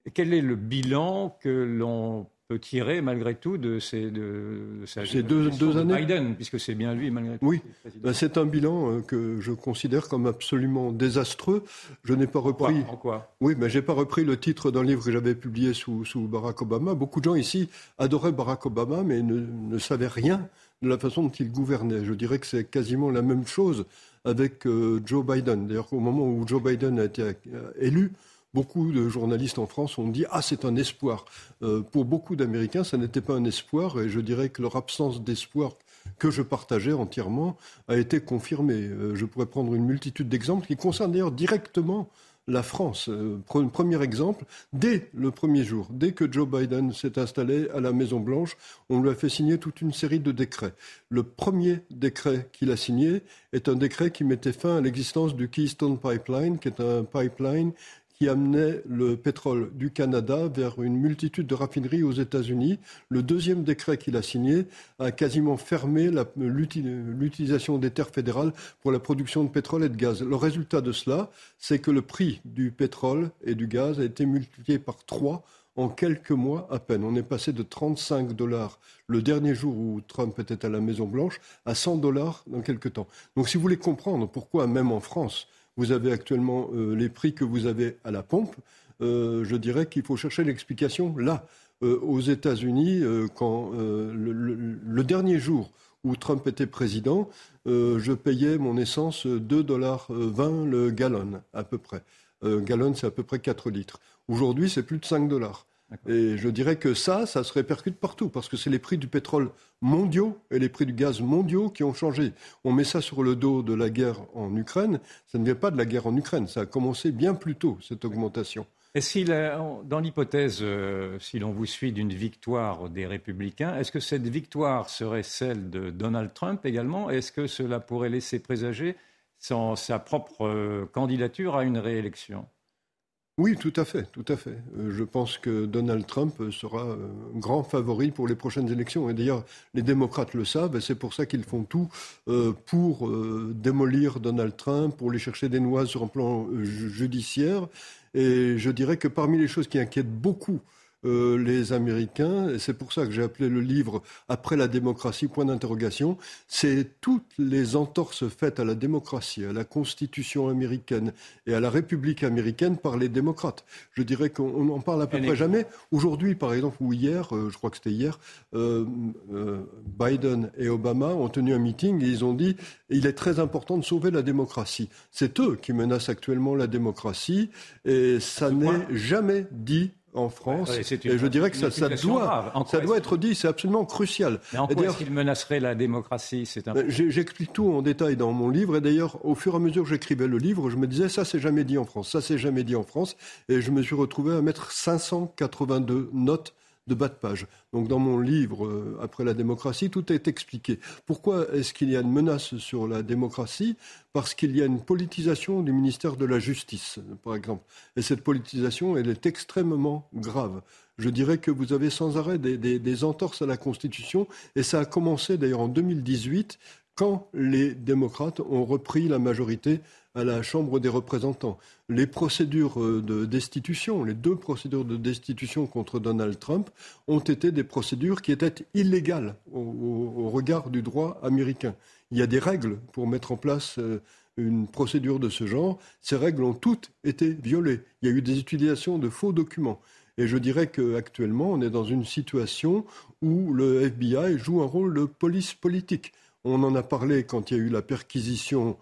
Et quel est le bilan que l'on tirer malgré tout de ces, de, ces deux, deux années Biden, puisque c'est bien lui malgré tout. Oui, ben, c'est un bilan euh, que je considère comme absolument désastreux. Je n'ai pas repris. En quoi, Oui, mais j'ai pas repris le titre d'un livre que j'avais publié sous, sous, Barack Obama. Beaucoup de gens ici adoraient Barack Obama, mais ne, ne savaient rien de la façon dont il gouvernait. Je dirais que c'est quasiment la même chose avec euh, Joe Biden. D'ailleurs, au moment où Joe Biden a été euh, élu, Beaucoup de journalistes en France ont dit Ah, c'est un espoir. Euh, pour beaucoup d'Américains, ça n'était pas un espoir, et je dirais que leur absence d'espoir, que je partageais entièrement, a été confirmée. Euh, je pourrais prendre une multitude d'exemples qui concernent d'ailleurs directement la France. Euh, premier exemple, dès le premier jour, dès que Joe Biden s'est installé à la Maison-Blanche, on lui a fait signer toute une série de décrets. Le premier décret qu'il a signé est un décret qui mettait fin à l'existence du Keystone Pipeline, qui est un pipeline qui amenait le pétrole du Canada vers une multitude de raffineries aux États-Unis. Le deuxième décret qu'il a signé a quasiment fermé l'utilisation des terres fédérales pour la production de pétrole et de gaz. Le résultat de cela, c'est que le prix du pétrole et du gaz a été multiplié par trois en quelques mois à peine. On est passé de 35 dollars le dernier jour où Trump était à la Maison-Blanche à 100 dollars dans quelques temps. Donc si vous voulez comprendre pourquoi, même en France, vous avez actuellement euh, les prix que vous avez à la pompe. Euh, je dirais qu'il faut chercher l'explication là. Euh, aux États-Unis, quand le, dernier jour où Trump était président, je payais mon essence 2,20 dollars le gallon, à peu près. gallon, c'est à peu près 4 litres. Aujourd'hui, c'est plus de 5 dollars. Et je dirais que ça, ça se répercute partout, parce que c'est les prix du pétrole mondiaux et les prix du gaz mondiaux qui ont changé. On met ça sur le dos de la guerre en Ukraine. Ça ne vient pas de la guerre en Ukraine. Ça a commencé bien plus tôt, cette augmentation. Est-ce dans l'hypothèse, euh, si l'on vous suit, d'une victoire des Républicains, est-ce que cette victoire serait celle de Donald Trump également? Est-ce que cela pourrait laisser présager sa propre euh, candidature à une réélection? Oui, tout à fait, tout à fait. Euh, je pense que Donald Trump sera euh, grand favori pour les prochaines élections. Et d'ailleurs, les démocrates le savent, et c'est pour ça qu'ils font tout euh, pour démolir Donald Trump, pour lui chercher des noix sur un plan judiciaire. Et je dirais que parmi les choses qui inquiètent beaucoup euh, les Américains, et c'est pour ça que j'ai appelé le livre Après la démocratie, point d'interrogation, c'est toutes les entorses faites à la démocratie, à la Constitution américaine et à la République américaine par les démocrates. Je dirais qu'on n'en parle à peu près jamais. Aujourd'hui, par exemple, ou hier, euh, je crois que c'était hier, euh, Biden et Obama ont tenu un meeting et ils ont dit il est très important de sauver la démocratie. C'est eux qui menacent actuellement la démocratie et ça n'est jamais dit en France. et je dirais que ça, ça doit, ça doit être dit, c'est absolument crucial. Mais en quoi est-ce qu'il menacerait la démocratie J'explique tout en détail dans mon livre. Et d'ailleurs, au fur et à mesure que j'écrivais le livre, je me disais, ça c'est jamais dit en France, ça c'est jamais dit en France. Et je me suis retrouvé à mettre 582 notes de bas de page. Donc dans mon livre euh, Après la démocratie, tout est expliqué. Pourquoi est-ce qu'il y a une menace sur la démocratie? Parce qu'il y a une politisation du ministère de la Justice, par exemple. Et cette politisation, elle est extrêmement grave. Je dirais que vous avez sans arrêt des, des entorses à la Constitution, et ça a commencé d'ailleurs en 2018 quand les démocrates ont repris la majorité à la Chambre des représentants. Les procédures euh, de destitution, les deux procédures de destitution contre Donald Trump ont été des procédures qui étaient illégales au, regard du droit américain. Il y a des règles pour mettre en place euh, une procédure de ce genre. Ces règles ont toutes été violées. Il y a eu des utilisations de faux documents. Et je dirais qu'actuellement, on est dans une situation où le FBI joue un rôle de police politique. On en a parlé quand il y a eu la perquisition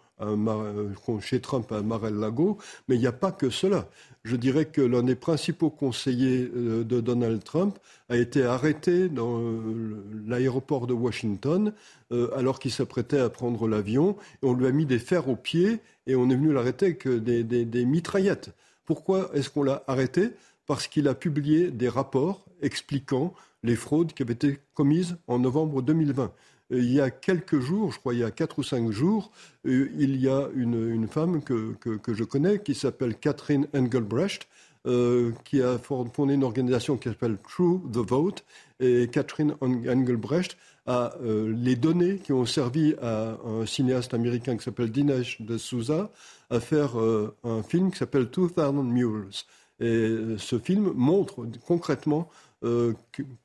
chez Trump à Mar-a-Lago, mais il n'y a pas que cela. Je dirais que l'un des principaux conseillers euh, de Donald Trump a été arrêté dans euh, l'aéroport de Washington euh, alors qu'il s'apprêtait à prendre l'avion. On lui a mis des fers aux pieds et on est venu l'arrêter avec des, des mitraillettes Pourquoi est-ce qu'on l'a arrêté? Parce qu'il a publié des rapports expliquant les fraudes qui avaient été commises en novembre 2020 il y a quelques jours, je crois il y a quatre ou cinq jours, euh, il y a une, femme que, que, je connais qui s'appelle Catherine Engelbrecht, euh, qui a fondé une organisation qui s'appelle True the Vote. Et Catherine Engelbrecht a euh, les données qui ont servi à un cinéaste américain qui s'appelle Dinesh de Souza à faire un film qui s'appelle 2000 Mules. Et ce film montre concrètement euh,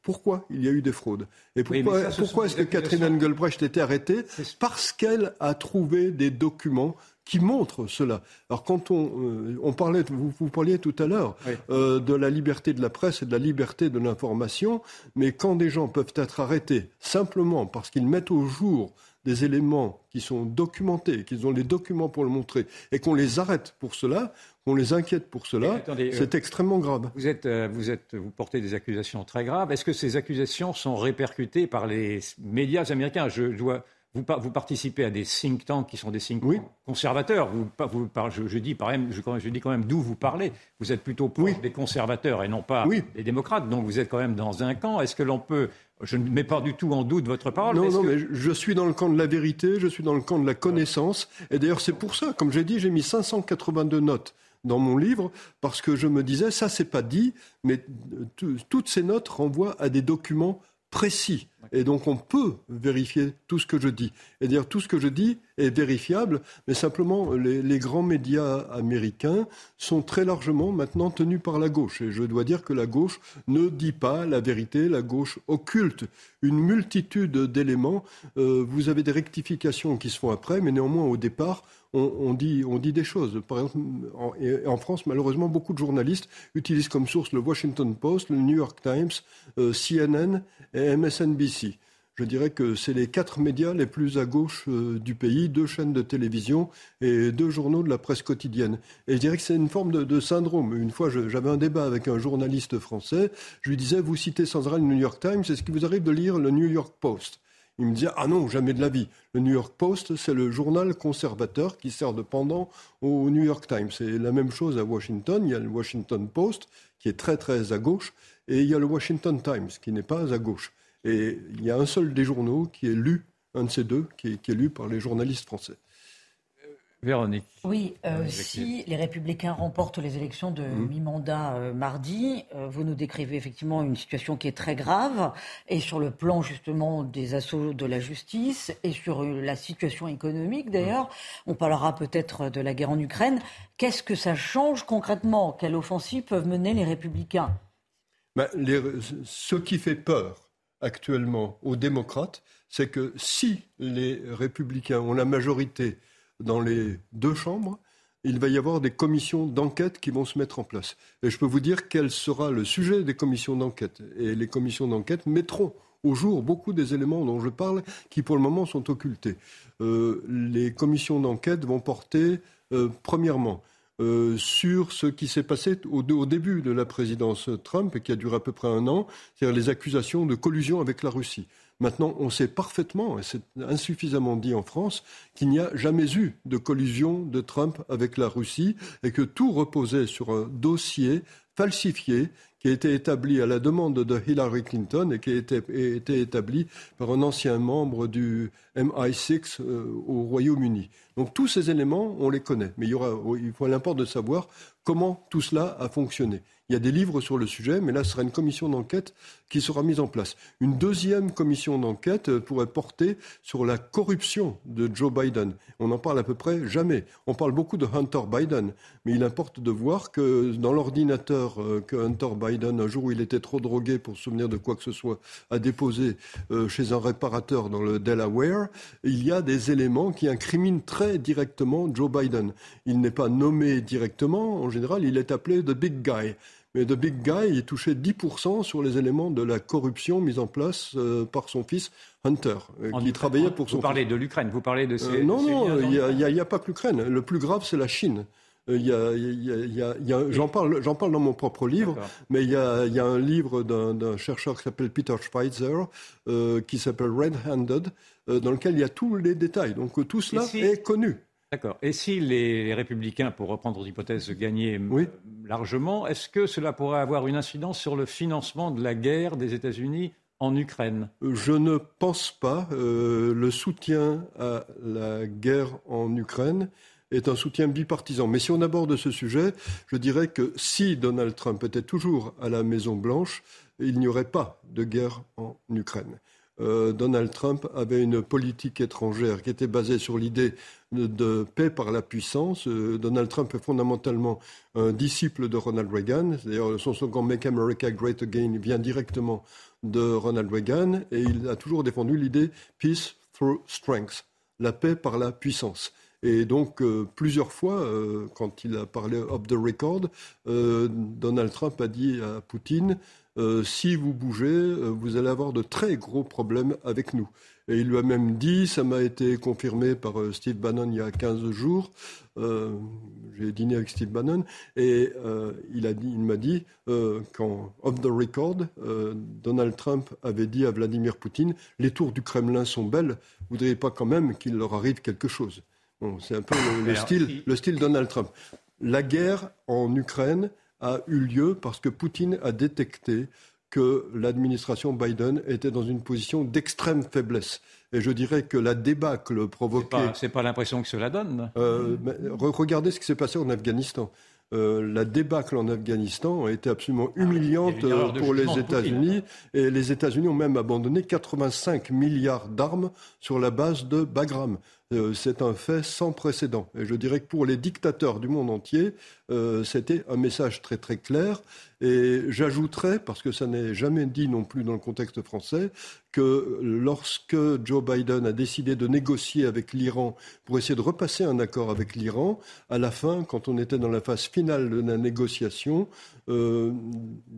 pourquoi il y a eu des fraudes. Et pourquoi, pourquoi est-ce que Catherine Engelbrecht était arrêtée Parce qu'elle a trouvé des documents qui montrent cela. Alors quand on, euh, on parlait, vous, vous, parliez tout à l'heure euh, de la liberté de la presse et de la liberté de l'information, mais quand des gens peuvent être arrêtés simplement parce qu'ils mettent au jour des éléments qui sont documentés, qu'ils ont les documents pour le montrer, et qu'on les arrête pour cela, qu'on les inquiète pour cela, c'est euh, extrêmement grave. Vous, êtes, euh, vous, êtes, vous portez des accusations très graves. Est-ce que ces accusations sont répercutées par les médias américains? Je dois, vous, vous, participez à des think tanks qui sont des think tanks conservateurs. Vous, vous, je, je, dis par même, je, je, dis quand même d'où vous parlez. Vous êtes plutôt pour des conservateurs et non pas des démocrates. Donc vous êtes quand même dans un camp. Est-ce que l'on peut je ne mets pas du tout en doute votre parole. Non, non, mais je suis dans le camp de la vérité, je suis dans le camp de la connaissance. Et d'ailleurs, c'est pour ça, comme j'ai dit, j'ai mis 582 notes dans mon livre, parce que je me disais, ça, c'est pas dit, mais toutes ces notes renvoient à des documents précis. Et donc on peut vérifier tout ce que je dis. Et dire tout ce que je dis est vérifiable, mais simplement les, grands médias américains sont très largement maintenant tenus par la gauche. Et je dois dire que la gauche ne dit pas la vérité, la gauche occulte une multitude d'éléments. Euh, vous avez des rectifications qui se font après, mais néanmoins au départ, on, dit, des choses. Par exemple, en, en, France, malheureusement, beaucoup de journalistes utilisent comme source le Washington Post, le New York Times, euh, CNN et MSNBC. Je dirais que c'est les quatre médias les plus à gauche euh, du pays, deux chaînes de télévision et deux journaux de la presse quotidienne. Et je dirais que c'est une forme de, syndrome. Une fois, j'avais un débat avec un journaliste français. Je lui disais, vous citez sans arrêt le New York Times, est-ce qu'il vous arrive de lire le New York Post? Il me disait Ah non, jamais de la vie. Le New York Post, c'est le journal conservateur qui sert de pendant au New York Times. C'est la même chose à Washington. Il y a le Washington Post qui est très très à gauche et il y a le Washington Times qui n'est pas à gauche. Et il y a un seul des journaux qui est lu, un de ces deux, qui est, qui est lu par les journalistes français. Véronique. Oui, euh, si les Républicains remportent les élections de mmh. mi-mandat euh, mardi, euh, vous nous décrivez effectivement une situation qui est très grave, et sur le plan justement des assauts de la justice, et sur la situation économique d'ailleurs. Mmh. On parlera peut-être de la guerre en Ukraine. Qu'est-ce que ça change concrètement? Quelle offensive peuvent mener les Républicains? Ben, Ce qui fait peur actuellement aux démocrates, c'est que si les Républicains ont la majorité, dans les deux chambres, il va y avoir des commissions d'enquête qui vont se mettre en place. Et je peux vous dire quel sera le sujet des commissions d'enquête. Et les commissions d'enquête mettront au jour beaucoup des éléments dont je parle qui pour le moment sont occultés. Euh, les commissions d'enquête vont porter, euh, premièrement, euh, sur ce qui s'est passé au, au, début de la présidence Trump et qui a duré à peu près un an, c'est-à-dire les accusations de collusion avec la Russie. Maintenant, on sait parfaitement, et c'est insuffisamment dit en France, qu'il n'y a jamais eu de collusion de Trump avec la Russie et que tout reposait sur un dossier falsifié qui a été établi à la demande de Hillary Clinton et qui a été, établi par un ancien membre du MI6 euh, au Royaume-Uni. Donc tous ces éléments, on les connaît, mais il, y aura, faut de savoir comment tout cela a fonctionné. Il y a des livres sur le sujet, mais là, ce sera une commission d'enquête qui sera mise en place. Une deuxième commission d'enquête euh, pourrait porter sur la corruption de Joe Biden. On n'en parle à peu près jamais. On parle beaucoup de Hunter Biden, mais il importe de voir que dans l'ordinateur euh, que Hunter Biden, un jour où il était trop drogué pour se souvenir de quoi que ce soit, a déposé euh, chez un réparateur dans le Delaware, il y a des éléments qui incriminent très directement Joe Biden. Il n'est pas nommé directement, en général, il est appelé The Big Guy. Mais The Big Guy, il touchait 10% sur les éléments de la corruption mise en place euh, par son fils Hunter, euh, qui travaillait pour son Vous parlez de l'Ukraine, vous parlez de ces... non, non, il n'y a, pas que l'Ukraine. Le plus grave, c'est la Chine. J'en parle, parle dans mon propre livre, mais il y a, un livre d'un chercheur qui s'appelle Peter Schweitzer, euh, qui s'appelle Red Handed, dans lequel il y a tous les détails. Donc tout cela est connu. D'accord. Et si les républicains, pour reprendre l'hypothèse, gagnaient largement, est-ce que cela pourrait avoir une incidence sur le financement de la guerre des États-Unis en Ukraine? Je ne pense pas. Euh, le soutien à la guerre en Ukraine est un soutien bipartisan. Mais si on aborde ce sujet, je dirais que si Donald Trump était toujours à la Maison-Blanche, il n'y aurait pas de guerre en Ukraine. Euh, Donald Trump avait une politique étrangère qui était basée sur l'idée de, paix par la puissance. Euh, Donald Trump est fondamentalement un disciple de Ronald Reagan. D'ailleurs, son slogan Make America Great Again vient directement de Ronald Reagan et il a toujours défendu l'idée Peace through Strength, la paix par la puissance. Et donc, euh, plusieurs fois, quand il a parlé off the record, Donald Trump a dit à Poutine euh, si vous bougez, euh, vous allez avoir de très gros problèmes avec nous. Et il lui a même dit, ça m'a été confirmé par euh, Steve Bannon il y a 15 jours, j'ai dîné avec Steve Bannon, et il, a dit, il m'a dit, quand, off the record, Donald Trump avait dit à Vladimir Poutine, les tours du Kremlin sont belles, vous ne voudriez pas quand même qu'il leur arrive quelque chose. Bon, c'est un peu le, style, le style Donald Trump. La guerre en Ukraine, a eu lieu parce que Poutine a détecté que l'administration Biden était dans une position d'extrême faiblesse. Et je dirais que la débâcle provoquée. C'est pas, pas l'impression que cela donne. Euh, regardez ce qui s'est passé en Afghanistan. Euh, la débâcle en Afghanistan a été absolument ah humiliante pour les États-Unis. Et les États-Unis ont même abandonné 85 milliards d'armes sur la base de Bagram. Euh, c'est un fait sans précédent. Et je dirais que pour les dictateurs du monde entier, euh, c'était un message très très clair. Et j'ajouterais, parce que ça n'est jamais dit non plus dans le contexte français, que lorsque Joe Biden a décidé de négocier avec l'Iran pour essayer de repasser un accord avec l'Iran, à la fin, quand on était dans la phase finale de la négociation, euh,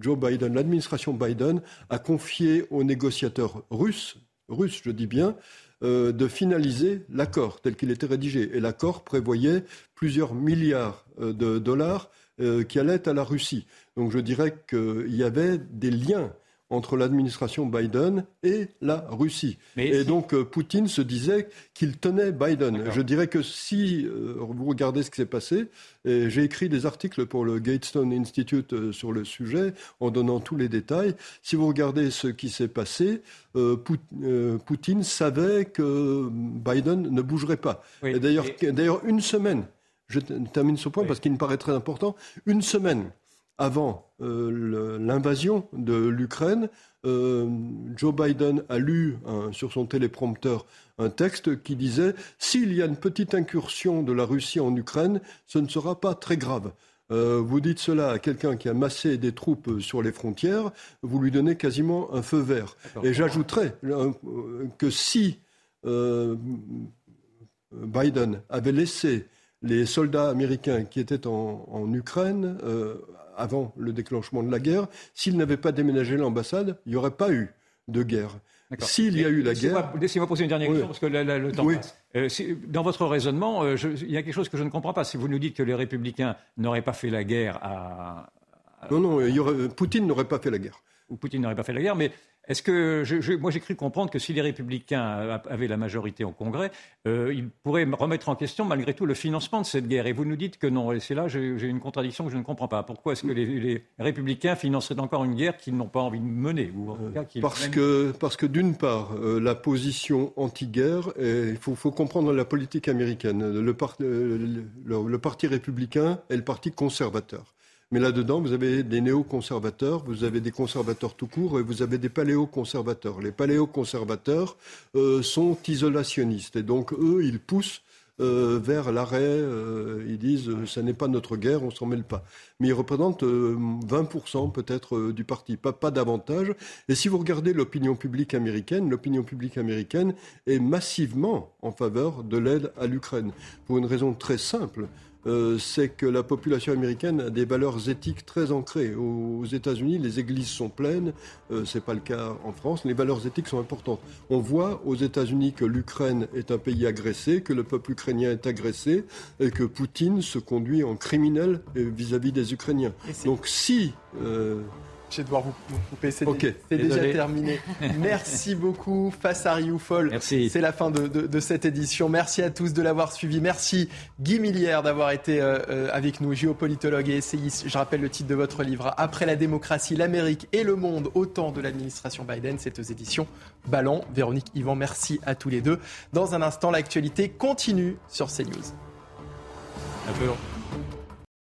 Joe Biden, l'administration Biden, a confié aux négociateurs russes, russes je dis bien, euh, de finaliser l'accord tel qu'il était rédigé. Et l'accord prévoyait plusieurs milliards euh, de dollars euh, qui allaient à la Russie. Donc je dirais qu'il y avait des liens entre l'administration Biden et la Russie. et donc euh, Poutine se disait qu'il tenait Biden. Je dirais que si euh, vous regardez ce qui s'est passé, j'ai écrit des articles pour le Gatestone Institute euh, sur le sujet en donnant tous les détails. Si vous regardez ce qui s'est passé, Poutine savait que Biden ne bougerait pas. et d'ailleurs, une semaine, je termine ce point parce qu'il me paraît très important, une semaine avant euh, l'invasion de l'Ukraine, euh, Joe Biden a lu sur son téléprompteur un texte qui disait S'il y a une petite incursion de la Russie en Ukraine, ce ne sera pas très grave. Euh, vous dites cela à quelqu'un qui a massé des troupes sur les frontières, vous lui donnez quasiment un feu vert. Et j'ajouterais que si Biden avait laissé les soldats américains qui étaient en, Ukraine avant le déclenchement de la guerre, s'il n'avait pas déménagé l'ambassade, il n'y aurait pas eu de guerre. S'il y a eu la guerre. Laissez-moi poser une dernière question parce que le temps passe. Euh, dans votre raisonnement, euh, il y a quelque chose que je ne comprends pas. Si vous nous dites que les républicains n'auraient pas fait la guerre à. Non, non, Poutine n'aurait pas fait la guerre. Poutine n'aurait pas fait la guerre, mais est-ce que je, moi j'ai cru comprendre que si les Républicains avaient la majorité au Congrès, euh, ils pourraient remettre en question malgré tout le financement de cette guerre. Et vous nous dites que non. Et c'est là j'ai une contradiction que je ne comprends pas. Pourquoi est-ce que les, Républicains financeraient encore une guerre qu'ils n'ont pas envie de mener Parce que parce que d'une part euh, la position anti-guerre, il faut, faut, comprendre la politique américaine. Le, le parti républicain est le parti conservateur. Mais là-dedans, vous avez des néoconservateurs, vous avez des conservateurs tout court et vous avez des paléoconservateurs. Les paléoconservateurs euh, sont isolationnistes et donc eux, ils poussent euh, vers l'arrêt. Euh, ils disent ça n'est pas notre guerre, on s'en mêle pas. Mais ils représentent 20% peut-être du parti, pas, pas davantage. Et si vous regardez l'opinion publique américaine, l'opinion publique américaine est massivement en faveur de l'aide à l'Ukraine pour une raison très simple. Euh, c'est que la population américaine a des valeurs éthiques très ancrées. Aux États-Unis, les églises sont pleines, euh, ce n'est pas le cas en France, les valeurs éthiques sont importantes. On voit aux États-Unis que l'Ukraine est un pays agressé, que le peuple ukrainien est agressé et que Poutine se conduit en criminel vis-à-vis des Ukrainiens. Donc si euh, Je vais devoir vous, couper. C'est déjà terminé. <laughs> Merci beaucoup. Face à Rioufol. Merci. C'est la fin de, cette édition. Merci à tous de l'avoir suivi. Merci Guy Millière d'avoir été euh, euh, avec nous, géopolitologue et essayiste. Je rappelle le titre de votre livre. Après la démocratie, l'Amérique et le monde au temps de l'administration Biden. C'est aux éditions Ballon. Véronique Yvan, merci à tous les deux. Dans un instant, l'actualité continue sur CNews. Un peu.